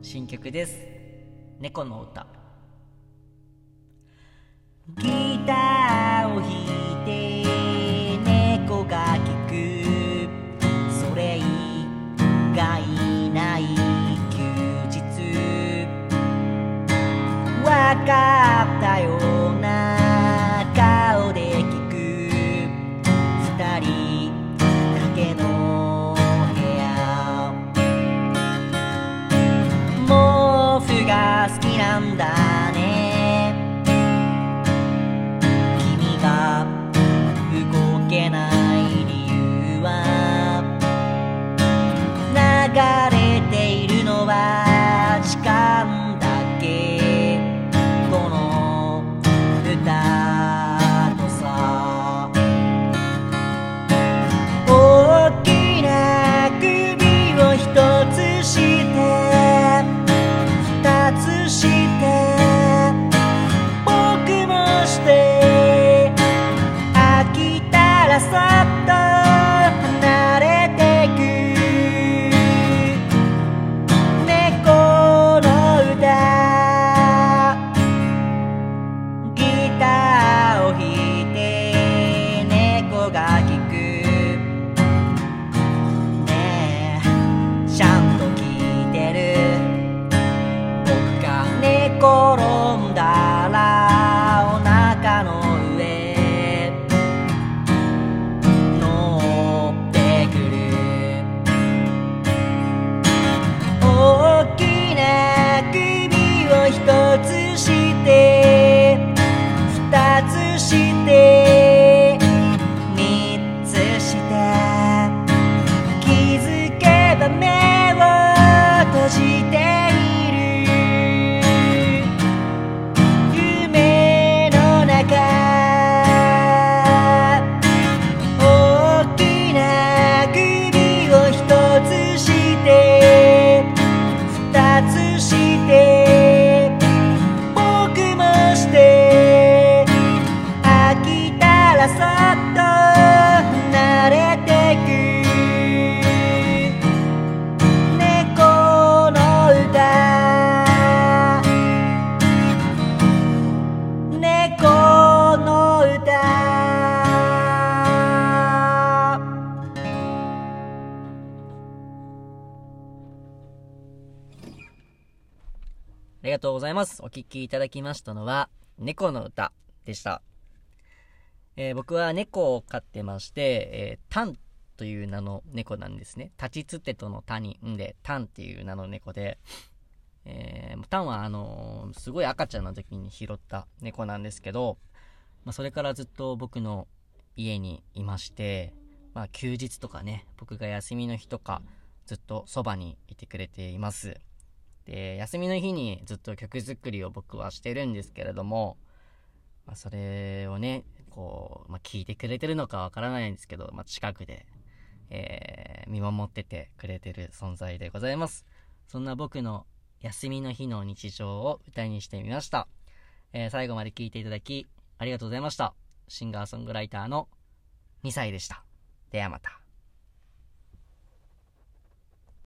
新曲です。猫の歌。ギターを弾いて猫が聴く。それ以外ない休日。わかったようなしてありがとうございます。お聴きいただきましたのは、猫の歌でした。えー僕は猫を飼ってまして、えータンという名の猫なんですね。立ちつてとのタに、んで、タンっていう名の猫で、えータンはあのーすごい赤ちゃんの時に拾った猫なんですけど、まあ、それからずっと僕の家にいまして、まあ、休日とかね、僕が休みの日とか、ずっとそばにいてくれています。で、休みの日にずっと曲作りを僕はしてるんですけれども、まあ、それをね、こう、まあ、聞いてくれてるのかわからないんですけど、まあ、近くで、えー見守っててくれてる存在でございます。そんな僕の休みの日の日常を歌にしてみました。えー最後まで聞いていただき、ありがとうございました。シンガーソングライターの2歳でした。ではまた。